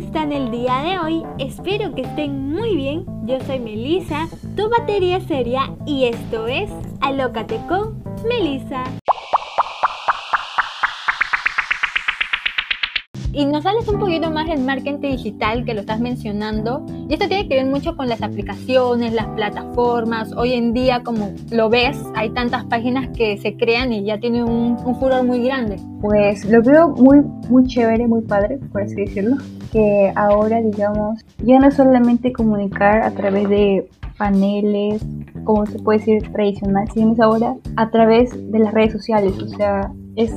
están el día de hoy? Espero que estén muy bien. Yo soy Melissa, tu batería seria y esto es Alócate con Melissa. Y nos sales un poquito más del marketing digital que lo estás mencionando. Y esto tiene que ver mucho con las aplicaciones, las plataformas. Hoy en día, como lo ves, hay tantas páginas que se crean y ya tienen un, furor muy grande. Pues lo veo muy, muy chévere, muy padre, por así decirlo. Que ahora, digamos, ya no solamente comunicar a través de paneles, como se puede decir tradicional, sino ahora a través de las redes sociales. O sea, es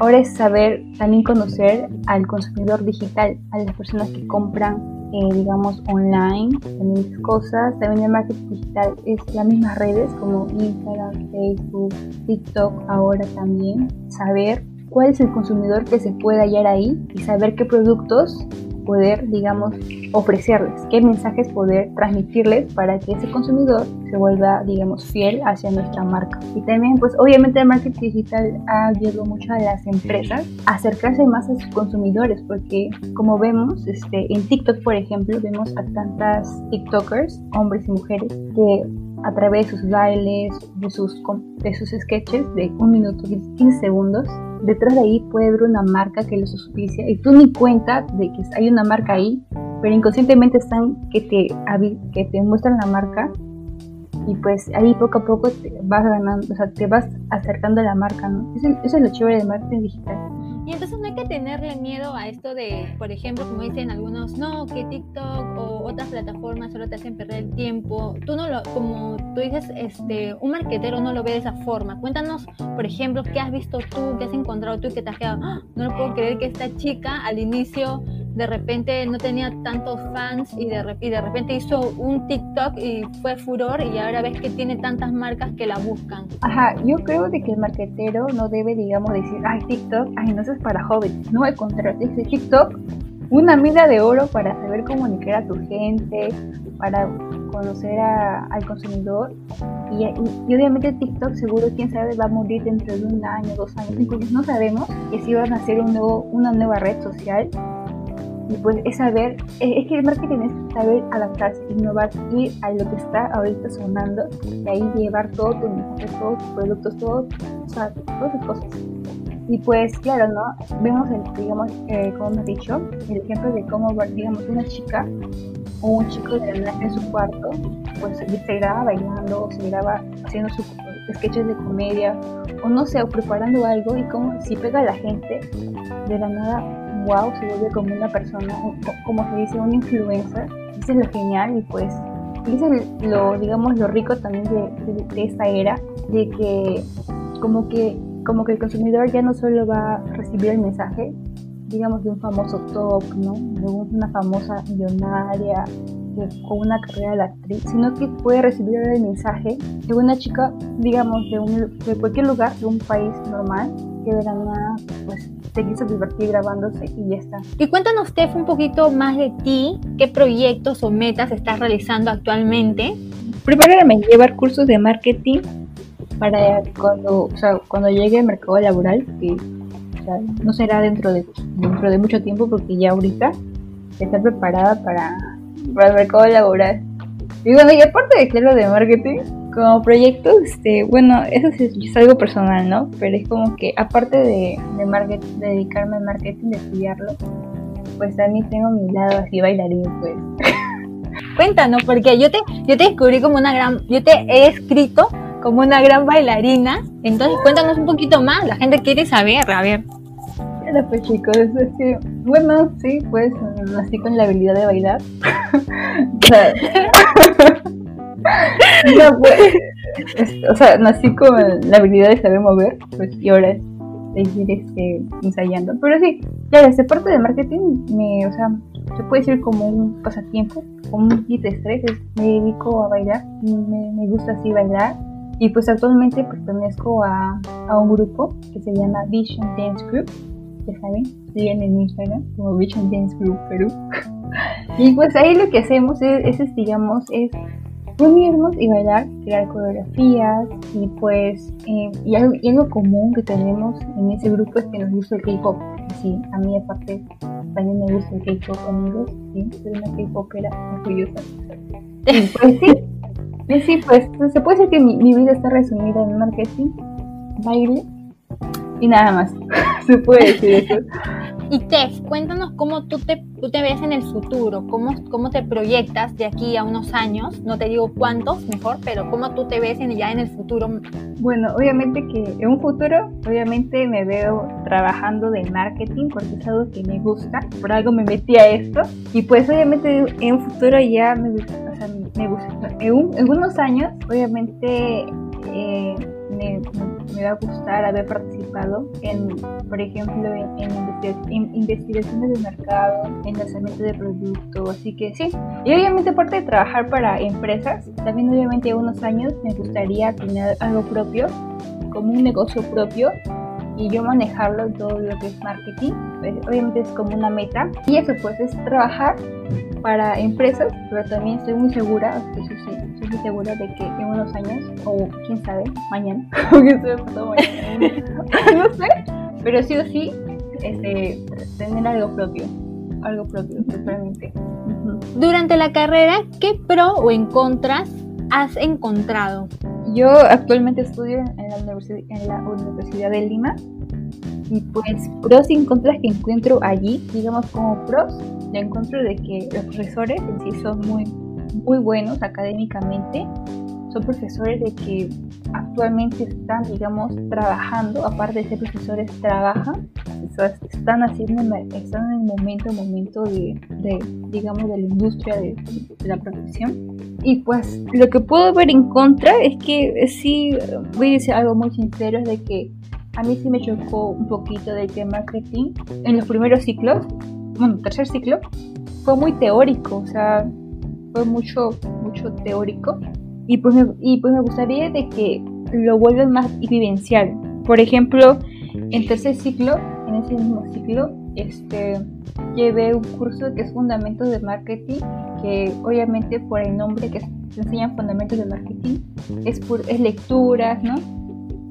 Ahora es saber también conocer al consumidor digital, a las personas que compran, eh, digamos, online, también cosas. También el marketing digital es las mismas redes como Instagram, Facebook, TikTok, ahora también. Saber cuál es el consumidor que se puede hallar ahí y saber qué productos poder, digamos, ofrecerles, qué mensajes poder transmitirles para que ese consumidor se vuelva, digamos, fiel hacia nuestra marca. Y también, pues obviamente el marketing digital ha ayudado mucho a las empresas a acercarse más a sus consumidores, porque como vemos, este, en TikTok, por ejemplo, vemos a tantas TikTokers, hombres y mujeres, que a través de sus bailes, de sus, de sus sketches de un minuto, 15 segundos, detrás de ahí puede haber una marca que los auspicia y tú ni cuenta de que hay una marca ahí, pero inconscientemente están que te, que te muestran la marca y pues ahí poco a poco te vas ganando, o sea, te vas acercando a la marca, ¿no? Eso, eso es lo chévere del marketing digital. Y entonces no hay que tenerle miedo a esto de, por ejemplo, como dicen algunos, no, que TikTok o otras plataformas solo te hacen perder el tiempo. Tú no lo, como tú dices, este, un marquetero no lo ve de esa forma. Cuéntanos, por ejemplo, qué has visto tú, qué has encontrado tú que te has quedado, ¡Ah! no lo puedo creer que esta chica al inicio de repente no tenía tantos fans y de, y de repente hizo un TikTok y fue furor y ahora ves que tiene tantas marcas que la buscan. Ajá, yo creo de que el marketero no debe, digamos, decir, ay, TikTok, ay, no, es para jóvenes. No, al contrario, dice TikTok, una mina de oro para saber comunicar a tu gente, para conocer al consumidor. Y, y, obviamente TikTok seguro, quién sabe, va a morir dentro de un año, dos años, cinco años, no sabemos. que si van a hacer un nuevo, una nueva red social y pues es saber, es que el marketing es saber adaptarse, innovar, ir a lo que está ahorita sonando y ahí llevar todo tu mensaje, todos tus productos, todo, o sea, todas esas cosas. Y pues claro, ¿no? Vemos, el, digamos, eh, como hemos dicho, el ejemplo de cómo, digamos, una chica o un chico en su cuarto, pues se graba bailando, se graba haciendo sus sketches de comedia, o no sé, o preparando algo, y como si pega a la gente, de la nada wow, se vuelve como una persona, como se dice, un influencer. Eso es lo genial y pues eso es lo, digamos, lo rico también de, esta era, de que como que como que el consumidor ya no solo va a recibir el mensaje, digamos, de un famoso top, ¿no? De una famosa millonaria, con una carrera de actriz, sino que puede recibir el mensaje de una chica, digamos, de, un, de cualquier lugar, de un país normal, que de la nada, se quiso divertir grabándose y ya está. Y cuéntanos, Steph, un poquito más de ti, qué proyectos o metas estás realizando actualmente. Primero me llevar cursos de marketing para cuando, o sea, cuando llegue al mercado laboral, que no será dentro de, dentro de mucho tiempo porque ya ahorita estar preparada para, para el mercado laboral. Y bueno, y aparte de claro de marketing, como proyecto, este, bueno, eso es, algo personal, ¿no? Pero es como que aparte de, de, marketing, dedicarme al marketing, de estudiarlo, pues también tengo mi lado así bailarín, pues. Cuéntanos, porque yo te, yo te descubrí como una gran, yo te he escrito como una gran bailarina, entonces cuéntanos un poquito más, la gente quiere saber, a ver. Bueno, pues chicos, es que, bueno, sí, pues nací con la habilidad de bailar. o sea, o sea, nací con la habilidad de saber mover, pues, y ahora seguir este, ensayando. Pero sí, ya esta parte de marketing, me, o sea, se puede decir como un pasatiempo, como un kit de estrés. me dedico a bailar, me, me, gusta así bailar. Y pues actualmente pertenezco a, a, un grupo que se llama Vision Dance Group. Ya saben, siguen en Instagram como Vision Dance Group Perú. y pues ahí lo que hacemos es, es digamos, es reunirnos y bailar, crear coreografías y pues eh, y, algo, común que tenemos en ese grupo es que nos gusta el K-pop. Sí, a mí aparte también me gusta el K-pop amigos, sí, soy una K-popera orgullosa. Y pues sí, sí, pues se puede decir que mi, mi vida está resumida en marketing, baile y nada más. se puede decir eso. Y Tef, cuéntanos cómo tú te, tú te ves en el futuro, cómo, cómo te proyectas de aquí a unos años, no te digo cuántos mejor, pero cómo tú te ves en, ya en el futuro. Bueno, obviamente que en un futuro, obviamente me veo trabajando de marketing porque es algo que me gusta, por algo me metí a esto. Y pues obviamente en un futuro ya me, o sea, me gusta, en, en unos años obviamente... Eh, me, va a gustar haber participado en, por ejemplo, en, investigaciones de mercado, en lanzamiento de producto, así que sí. Y obviamente aparte de trabajar para empresas, también obviamente en unos años me gustaría tener algo propio, como un negocio propio y yo manejarlo todo lo que es marketing, pues, obviamente es como una meta y eso pues es trabajar para empresas, pero también estoy muy segura, estoy, muy segura de que en unos años, o quién sabe, mañana, no sé, pero sí o sí, este, tener algo propio, algo propio, totalmente. Durante la carrera, ¿qué pro o en contras has encontrado? Yo actualmente estudio en la Universidad, en la Universidad de Lima y pues pros y contras que encuentro allí, digamos como pros, le encuentro de que los profesores en sí son muy, muy buenos académicamente, son profesores de que actualmente están, digamos, trabajando, aparte de ser profesores, trabajan, están haciendo, están en el momento, momento de, de digamos, de la industria de, de, la profesión. Y pues lo que puedo ver en contra es que sí, voy a decir algo muy sincero, es de que a mí sí me chocó un poquito del tema marketing en los primeros ciclos, bueno, tercer ciclo, fue muy teórico, o sea, fue mucho, mucho teórico. Y pues, me, y pues me gustaría de que lo vuelvan más vivencial. Por ejemplo, en tercer ciclo, ese mismo ciclo, este, llevé un curso que es Fundamentos de Marketing, que obviamente por el nombre que se enseñan Fundamentos de Marketing, es, es lecturas, ¿no?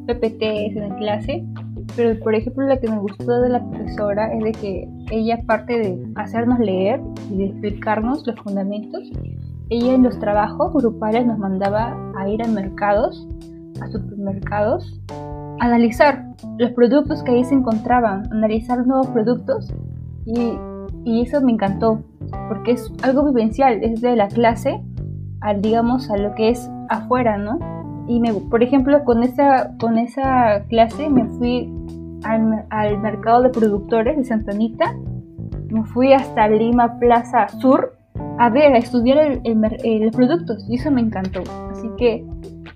PPTs en clase, pero por ejemplo lo que me gustó de la profesora es de que ella aparte de hacernos leer y de explicarnos los fundamentos, ella en los trabajos grupales nos mandaba a ir a mercados, a supermercados, analizar los productos que ahí se encontraban, analizar nuevos productos y, y eso me encantó porque es algo vivencial, es de la clase al digamos a lo que es afuera, ¿no? y me, por ejemplo, con esa, con esa clase me fui al, al mercado de productores de Santa Anita, me fui hasta Lima Plaza Sur a ver, a estudiar los productos y eso me encantó. Así que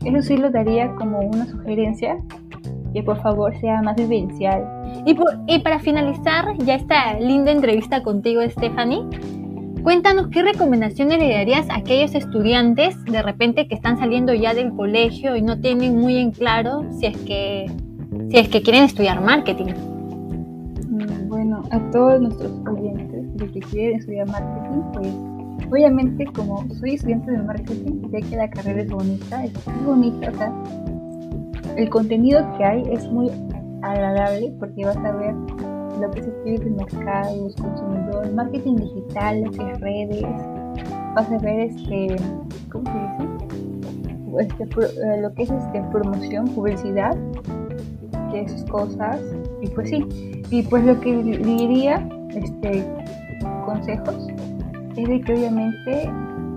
eso sí lo daría como una sugerencia, que por favor sea más vivencial. Y, y para finalizar ya esta linda entrevista contigo, Stephanie, Cuéntanos qué recomendaciones le darías a aquellos estudiantes de repente que están saliendo ya del colegio y no tienen muy en claro si es que, si es que quieren estudiar marketing. Mm, bueno, a todos nuestros oyentes que quieren estudiar marketing, pues obviamente como soy estudiante de marketing, sé que la carrera es bonita, es muy bonita, o sea, el contenido que hay es muy agradable porque vas a ver lo que se escribe de mercados, consumidores, marketing digital, lo que es redes, vas a ver este, ¿cómo se dice? Este, eh, lo que es este, promoción, publicidad, que esas cosas, y pues sí, y pues lo que diría, este, consejos, es de que obviamente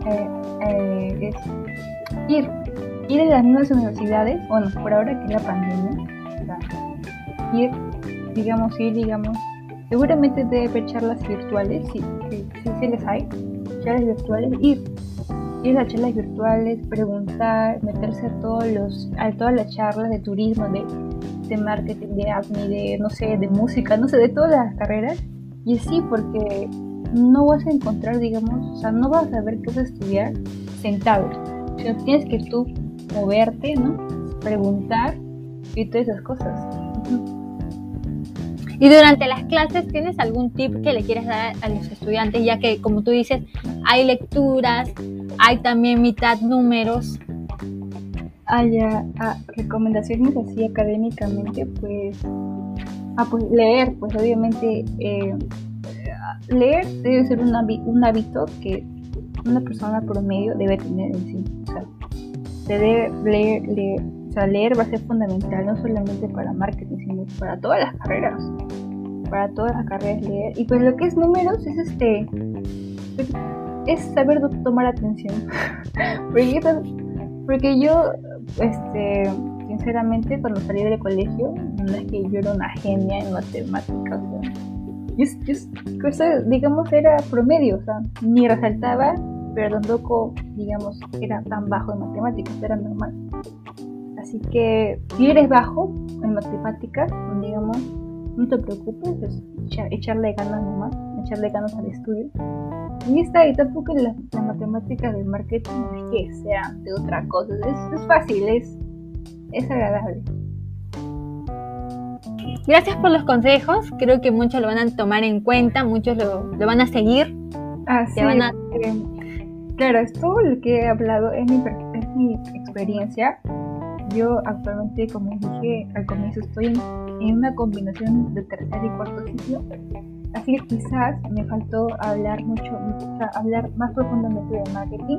eh, eh, es ir, ir a las mismas universidades, bueno, por ahora que la pandemia, ir digamos, ir, digamos, seguramente debe haber charlas virtuales, si, si, les hay, charlas virtuales, ir, ir a charlas virtuales, preguntar, meterse a todos los, a todas las charlas de turismo, de, de marketing, de admin, de no sé, de música, no sé, de todas las carreras, y sí, porque no vas a encontrar, digamos, o sea, no vas a saber qué vas a estudiar sentado, sino tienes que tú moverte, ¿no? Preguntar y todas esas cosas. Y durante las clases, ¿tienes algún tip que le quieras dar a los estudiantes? Ya que, como tú dices, hay lecturas, hay también mitad números. Ah, ya, ah, recomendaciones así académicamente, pues, ah, pues leer, pues obviamente eh, leer debe ser un, un hábito que una persona promedio debe tener en sí. Se leer, leer, o sea, leer va a ser fundamental, no solamente para marketing, sino para todas las carreras. Para todas las carreras leer. Y pues lo que es números es este es saber tomar atención. porque, porque yo, este, sinceramente, cuando salí del colegio, no es que yo era una genia en matemáticas. yo, digamos, era promedio, o sea, ni resaltaba pero tampoco, digamos, era tan bajo en matemáticas, era normal. Así que si eres bajo en matemáticas, digamos, no te preocupes, es echarle ganas nomás, echarle ganas al estudio. Y está, y tampoco la, la matemática del marketing es que sea de otra cosa, es, es fácil, es, es agradable. Gracias por los consejos, creo que muchos lo van a tomar en cuenta, muchos lo, lo van a seguir. Ah, sí, van a... Claro, esto lo que he hablado es mi, es mi experiencia. Yo actualmente, como dije al comienzo, estoy en, una combinación de tercer y cuarto ciclo. Así que quizás me faltó hablar mucho, hablar más profundamente de marketing.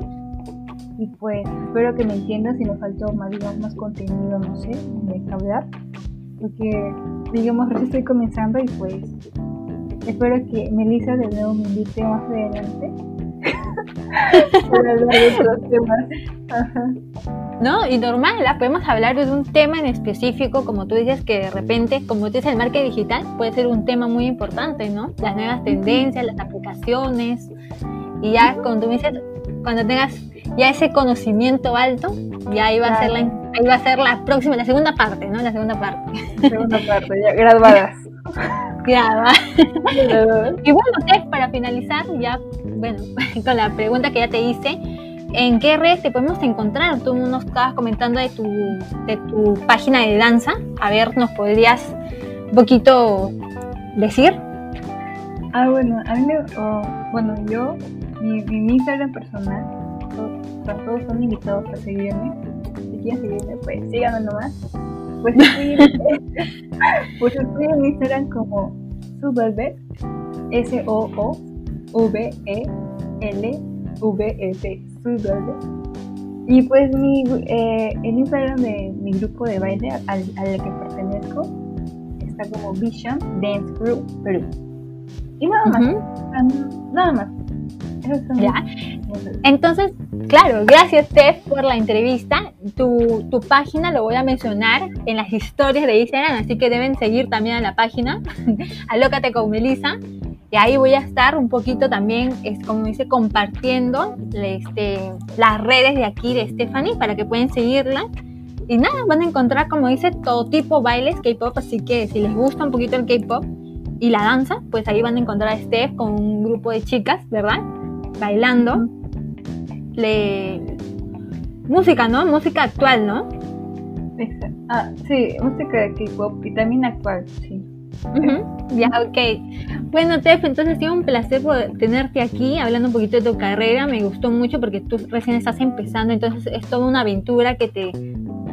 Y pues espero que me entiendan si me faltó más, digamos, más contenido, no sé, de hablar. Porque, digamos, recién estoy comenzando y pues espero que Melissa de nuevo me invite más adelante ¿No? Y normal, podemos hablar de un tema en específico, como tú dices, que de repente, como tú dices, el marketing digital puede ser un tema muy importante, ¿no? Las nuevas tendencias, las aplicaciones, y ya cuando tú dices, cuando tengas ya ese conocimiento alto, ya ahí va, a ser la, ahí va a ser la próxima, la segunda parte, ¿no? La segunda parte. Segunda parte, ya graduadas. y bueno, para finalizar, ya, bueno, con la pregunta que ya te hice, ¿en qué redes te podemos encontrar? Tú nos estabas comentando de tu, de tu página de danza. A ver, ¿nos podrías un poquito decir? Ah, bueno, a mí me, bueno, yo, mi, mi Instagram personal, todos, todos son invitados a seguirme. Si quieren seguirme, pues síganme nomás. Pues estoy, pues estoy en Instagram como Subvelvet, S-O-O-V-E-L-V-E-T. Y pues mi, eh, el Instagram de mi grupo de baile al, al que pertenezco está como Vision Dance Group Perú. Y nada más, nada más. Ya. Entonces, claro, gracias Steph por la entrevista. Tu, tu, página lo voy a mencionar en las historias de Instagram, así que deben seguir también a la página, Alócate con Melissa. Y ahí voy a estar un poquito también, es como dice, compartiendo este, las redes de aquí de Stephanie para que puedan seguirla. Y nada, van a encontrar, como dice, todo tipo de bailes K-pop, así que si les gusta un poquito el K-pop y la danza, pues ahí van a encontrar a Steph con un grupo de chicas, ¿verdad? Bailando. Le... Música, ¿no? Música actual, ¿no? Ah, sí, música de K-pop y también actual, sí. Ya, ok. Bueno, Tef, entonces ha sido un placer tenerte aquí hablando un poquito de tu carrera. Me gustó mucho porque tú recién estás empezando, entonces es toda una aventura que te,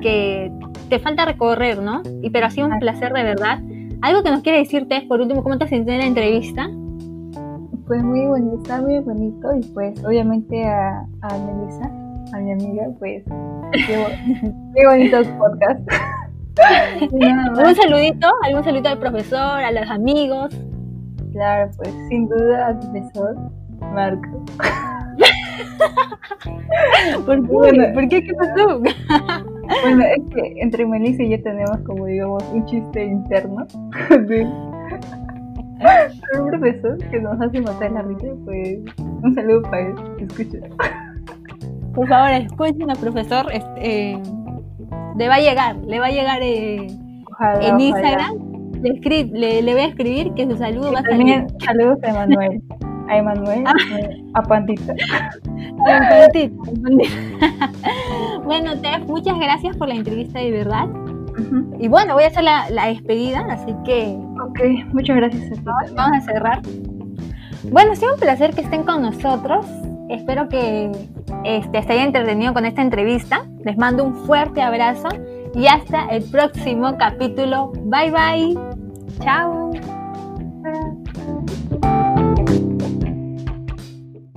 que te falta recorrer, ¿no? Y, pero ha sido un placer de verdad. Algo que nos quiere decir, Tef, por último, ¿cómo te sentiste en la entrevista? Pues muy bonito, muy bonito y pues obviamente a, a Melissa, a mi amiga, pues qué, bonitos podcasts. ¿Algún saludito? ¿Algún saludito al profesor, a los amigos? Claro, pues sin duda al profesor Marco. ¿Por qué? Bueno, ¿Por qué? ¿Qué pasó? bueno, es que entre Melissa y yo tenemos como digamos un chiste interno un profesor que nos hace matar la risa, pues un saludo para él, escucha. Por favor, escuchen al profesor, este, le va a llegar, le va a llegar eh, en Instagram, le, le, voy a escribir que su saludo va a también Saludos a Emanuel, a Emanuel, ah. a Pandita. bueno, Tef, muchas gracias por la entrevista de verdad. Y bueno, voy a hacer la, la despedida, así que Ok, muchas gracias. Vamos a cerrar. Bueno, ha sido un placer que estén con nosotros. Espero que este, se entretenido con esta entrevista. Les mando un fuerte abrazo y hasta el próximo capítulo. Bye bye. Chao.